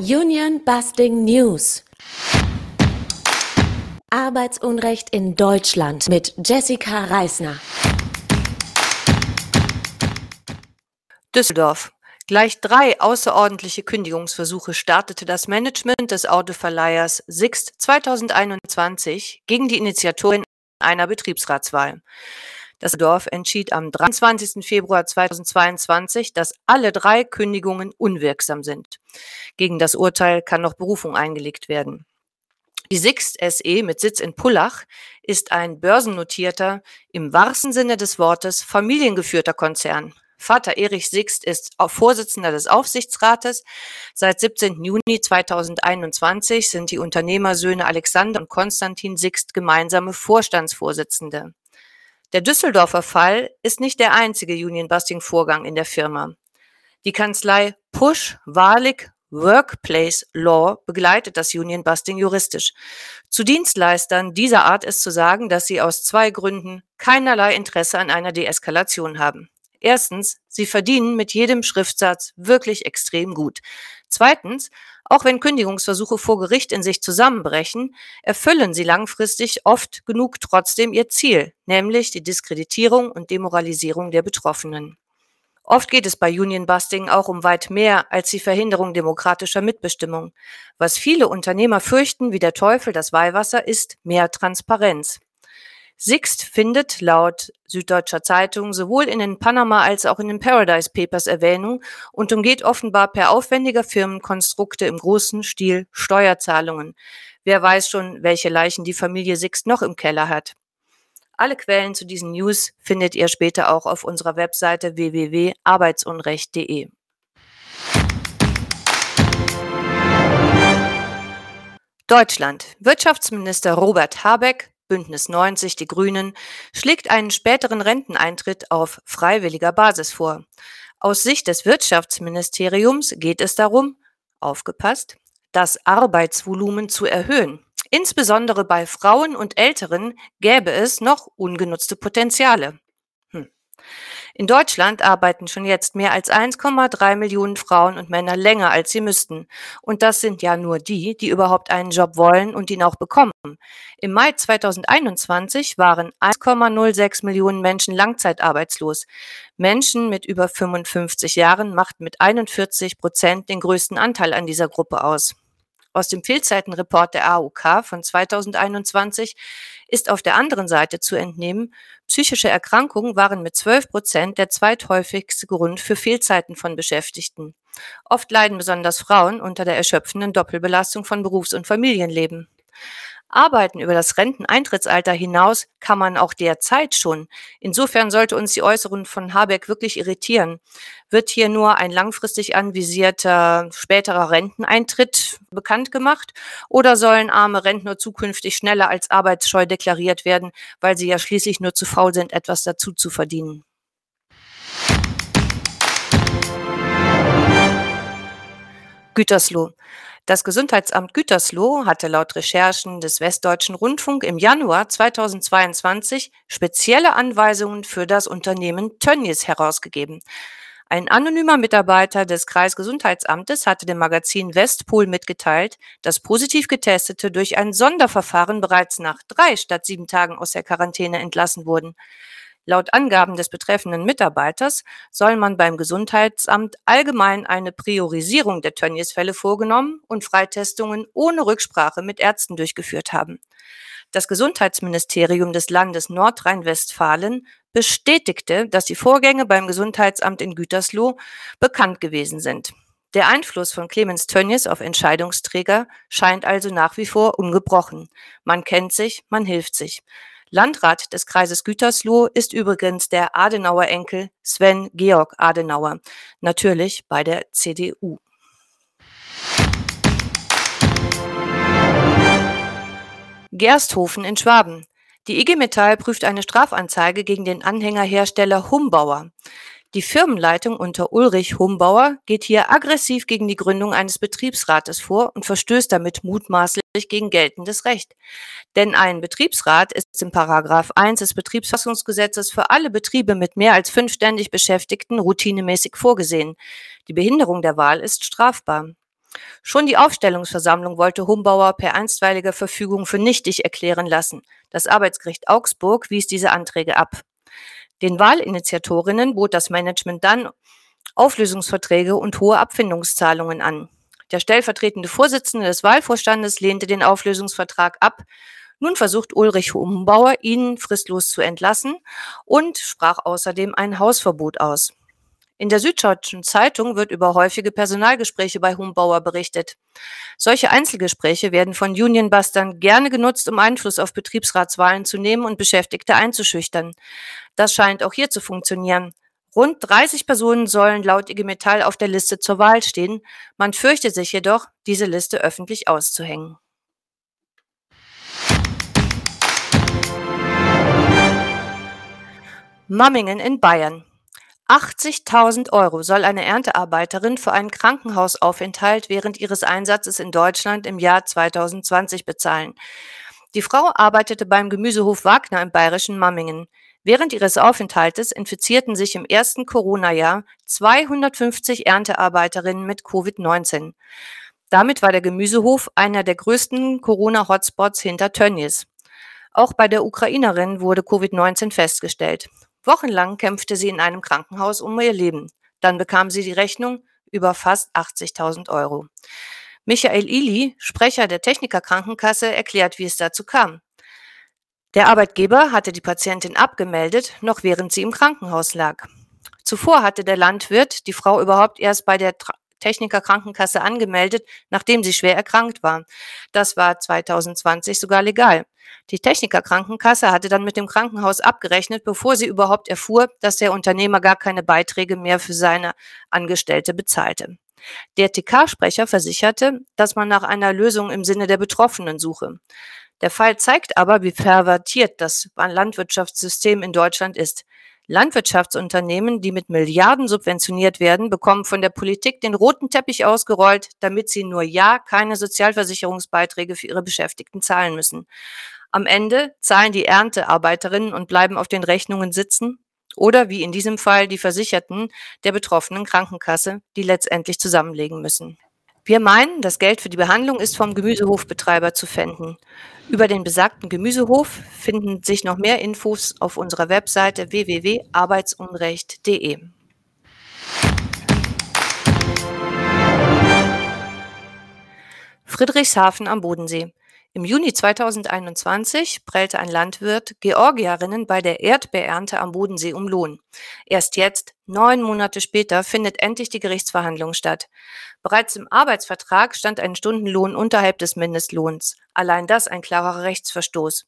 Union Busting News. Arbeitsunrecht in Deutschland mit Jessica Reisner. Düsseldorf. Gleich drei außerordentliche Kündigungsversuche startete das Management des Autoverleihers Sixt 2021 gegen die Initiatorin einer Betriebsratswahl. Das Dorf entschied am 23. Februar 2022, dass alle drei Kündigungen unwirksam sind. Gegen das Urteil kann noch Berufung eingelegt werden. Die Sixt SE mit Sitz in Pullach ist ein börsennotierter, im wahrsten Sinne des Wortes familiengeführter Konzern. Vater Erich Sixt ist Vorsitzender des Aufsichtsrates. Seit 17. Juni 2021 sind die Unternehmersöhne Alexander und Konstantin Sixt gemeinsame Vorstandsvorsitzende. Der Düsseldorfer Fall ist nicht der einzige Union-Busting-Vorgang in der Firma. Die Kanzlei Push Wahrlich Workplace Law begleitet das Union Busting juristisch. Zu Dienstleistern dieser Art ist zu sagen, dass sie aus zwei Gründen keinerlei Interesse an einer Deeskalation haben. Erstens, sie verdienen mit jedem Schriftsatz wirklich extrem gut. Zweitens, auch wenn Kündigungsversuche vor Gericht in sich zusammenbrechen, erfüllen sie langfristig oft genug trotzdem ihr Ziel, nämlich die Diskreditierung und Demoralisierung der Betroffenen. Oft geht es bei Union Busting auch um weit mehr als die Verhinderung demokratischer Mitbestimmung. Was viele Unternehmer fürchten wie der Teufel das Weihwasser ist mehr Transparenz. Sixt findet laut Süddeutscher Zeitung sowohl in den Panama als auch in den Paradise Papers Erwähnung und umgeht offenbar per aufwendiger Firmenkonstrukte im großen Stil Steuerzahlungen. Wer weiß schon, welche Leichen die Familie Sixt noch im Keller hat. Alle Quellen zu diesen News findet ihr später auch auf unserer Webseite www.arbeitsunrecht.de. Deutschland. Wirtschaftsminister Robert Habeck Bündnis 90, die Grünen, schlägt einen späteren Renteneintritt auf freiwilliger Basis vor. Aus Sicht des Wirtschaftsministeriums geht es darum, aufgepasst, das Arbeitsvolumen zu erhöhen. Insbesondere bei Frauen und Älteren gäbe es noch ungenutzte Potenziale. In Deutschland arbeiten schon jetzt mehr als 1,3 Millionen Frauen und Männer länger, als sie müssten. Und das sind ja nur die, die überhaupt einen Job wollen und ihn auch bekommen. Im Mai 2021 waren 1,06 Millionen Menschen langzeitarbeitslos. Menschen mit über 55 Jahren machten mit 41 Prozent den größten Anteil an dieser Gruppe aus. Aus dem Fehlzeitenreport der AOK von 2021 ist auf der anderen Seite zu entnehmen, psychische Erkrankungen waren mit 12 Prozent der zweithäufigste Grund für Fehlzeiten von Beschäftigten. Oft leiden besonders Frauen unter der erschöpfenden Doppelbelastung von Berufs- und Familienleben. Arbeiten über das Renteneintrittsalter hinaus kann man auch derzeit schon. Insofern sollte uns die Äußerung von Habeck wirklich irritieren. Wird hier nur ein langfristig anvisierter späterer Renteneintritt bekannt gemacht oder sollen arme Rentner zukünftig schneller als arbeitsscheu deklariert werden, weil sie ja schließlich nur zu faul sind, etwas dazu zu verdienen? Gütersloh. Das Gesundheitsamt Gütersloh hatte laut Recherchen des Westdeutschen Rundfunk im Januar 2022 spezielle Anweisungen für das Unternehmen Tönnies herausgegeben. Ein anonymer Mitarbeiter des Kreisgesundheitsamtes hatte dem Magazin Westpol mitgeteilt, dass positiv Getestete durch ein Sonderverfahren bereits nach drei statt sieben Tagen aus der Quarantäne entlassen wurden. Laut Angaben des betreffenden Mitarbeiters soll man beim Gesundheitsamt allgemein eine Priorisierung der Tönnies-Fälle vorgenommen und Freitestungen ohne Rücksprache mit Ärzten durchgeführt haben. Das Gesundheitsministerium des Landes Nordrhein-Westfalen bestätigte, dass die Vorgänge beim Gesundheitsamt in Gütersloh bekannt gewesen sind. Der Einfluss von Clemens Tönnies auf Entscheidungsträger scheint also nach wie vor ungebrochen. Man kennt sich, man hilft sich. Landrat des Kreises Gütersloh ist übrigens der Adenauer-Enkel Sven Georg Adenauer, natürlich bei der CDU. Gersthofen in Schwaben. Die IG Metall prüft eine Strafanzeige gegen den Anhängerhersteller Humbauer. Die Firmenleitung unter Ulrich Humbauer geht hier aggressiv gegen die Gründung eines Betriebsrates vor und verstößt damit mutmaßlich gegen geltendes Recht. Denn ein Betriebsrat ist im Paragraph 1 des Betriebsfassungsgesetzes für alle Betriebe mit mehr als fünf ständig Beschäftigten routinemäßig vorgesehen. Die Behinderung der Wahl ist strafbar. Schon die Aufstellungsversammlung wollte Humbauer per einstweiliger Verfügung für nichtig erklären lassen. Das Arbeitsgericht Augsburg wies diese Anträge ab. Den Wahlinitiatorinnen bot das Management dann Auflösungsverträge und hohe Abfindungszahlungen an. Der stellvertretende Vorsitzende des Wahlvorstandes lehnte den Auflösungsvertrag ab. Nun versucht Ulrich Humbauer, ihn fristlos zu entlassen und sprach außerdem ein Hausverbot aus. In der Süddeutschen Zeitung wird über häufige Personalgespräche bei Humbauer berichtet. Solche Einzelgespräche werden von Unionbustern gerne genutzt, um Einfluss auf Betriebsratswahlen zu nehmen und Beschäftigte einzuschüchtern. Das scheint auch hier zu funktionieren. Rund 30 Personen sollen laut IG Metall auf der Liste zur Wahl stehen. Man fürchtet sich jedoch, diese Liste öffentlich auszuhängen. Mammingen in Bayern. 80.000 Euro soll eine Erntearbeiterin für einen Krankenhausaufenthalt während ihres Einsatzes in Deutschland im Jahr 2020 bezahlen. Die Frau arbeitete beim Gemüsehof Wagner im bayerischen Mammingen. Während ihres Aufenthaltes infizierten sich im ersten Corona-Jahr 250 Erntearbeiterinnen mit Covid-19. Damit war der Gemüsehof einer der größten Corona-Hotspots hinter Tönnies. Auch bei der Ukrainerin wurde Covid-19 festgestellt. Wochenlang kämpfte sie in einem Krankenhaus um ihr Leben. Dann bekam sie die Rechnung über fast 80.000 Euro. Michael Ili, Sprecher der Techniker Krankenkasse, erklärt, wie es dazu kam. Der Arbeitgeber hatte die Patientin abgemeldet, noch während sie im Krankenhaus lag. Zuvor hatte der Landwirt die Frau überhaupt erst bei der Techniker Krankenkasse angemeldet, nachdem sie schwer erkrankt war. Das war 2020 sogar legal. Die Techniker Krankenkasse hatte dann mit dem Krankenhaus abgerechnet, bevor sie überhaupt erfuhr, dass der Unternehmer gar keine Beiträge mehr für seine Angestellte bezahlte. Der TK-Sprecher versicherte, dass man nach einer Lösung im Sinne der Betroffenen suche. Der Fall zeigt aber, wie pervertiert das Landwirtschaftssystem in Deutschland ist. Landwirtschaftsunternehmen, die mit Milliarden subventioniert werden, bekommen von der Politik den roten Teppich ausgerollt, damit sie nur ja keine Sozialversicherungsbeiträge für ihre Beschäftigten zahlen müssen. Am Ende zahlen die Erntearbeiterinnen und bleiben auf den Rechnungen sitzen oder wie in diesem Fall die Versicherten der betroffenen Krankenkasse, die letztendlich zusammenlegen müssen. Wir meinen, das Geld für die Behandlung ist vom Gemüsehofbetreiber zu finden. Über den besagten Gemüsehof finden sich noch mehr Infos auf unserer Webseite www.arbeitsunrecht.de. Friedrichshafen am Bodensee. Im Juni 2021 prellte ein Landwirt Georgierinnen bei der Erdbeerernte am Bodensee um Lohn. Erst jetzt, neun Monate später, findet endlich die Gerichtsverhandlung statt. Bereits im Arbeitsvertrag stand ein Stundenlohn unterhalb des Mindestlohns. Allein das ein klarer Rechtsverstoß.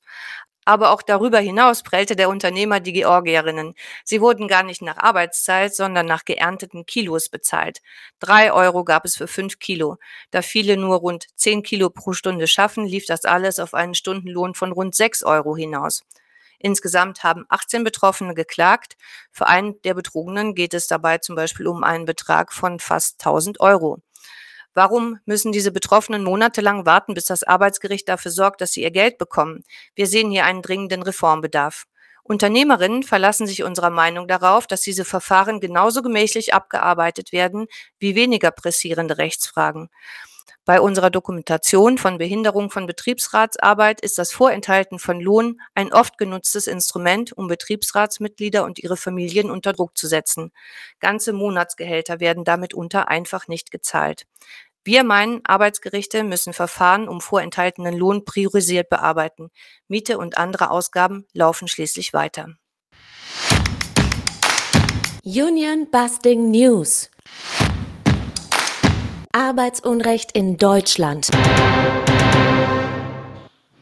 Aber auch darüber hinaus prellte der Unternehmer die Georgierinnen. Sie wurden gar nicht nach Arbeitszeit, sondern nach geernteten Kilos bezahlt. Drei Euro gab es für fünf Kilo. Da viele nur rund zehn Kilo pro Stunde schaffen, lief das alles auf einen Stundenlohn von rund sechs Euro hinaus. Insgesamt haben 18 Betroffene geklagt. Für einen der Betrogenen geht es dabei zum Beispiel um einen Betrag von fast 1000 Euro. Warum müssen diese Betroffenen monatelang warten, bis das Arbeitsgericht dafür sorgt, dass sie ihr Geld bekommen? Wir sehen hier einen dringenden Reformbedarf. Unternehmerinnen verlassen sich unserer Meinung darauf, dass diese Verfahren genauso gemächlich abgearbeitet werden wie weniger pressierende Rechtsfragen. Bei unserer Dokumentation von Behinderung von Betriebsratsarbeit ist das Vorenthalten von Lohn ein oft genutztes Instrument, um Betriebsratsmitglieder und ihre Familien unter Druck zu setzen. Ganze Monatsgehälter werden damit unter einfach nicht gezahlt. Wir meinen, Arbeitsgerichte müssen Verfahren um vorenthaltenen Lohn priorisiert bearbeiten. Miete und andere Ausgaben laufen schließlich weiter. Union Busting News Arbeitsunrecht in Deutschland.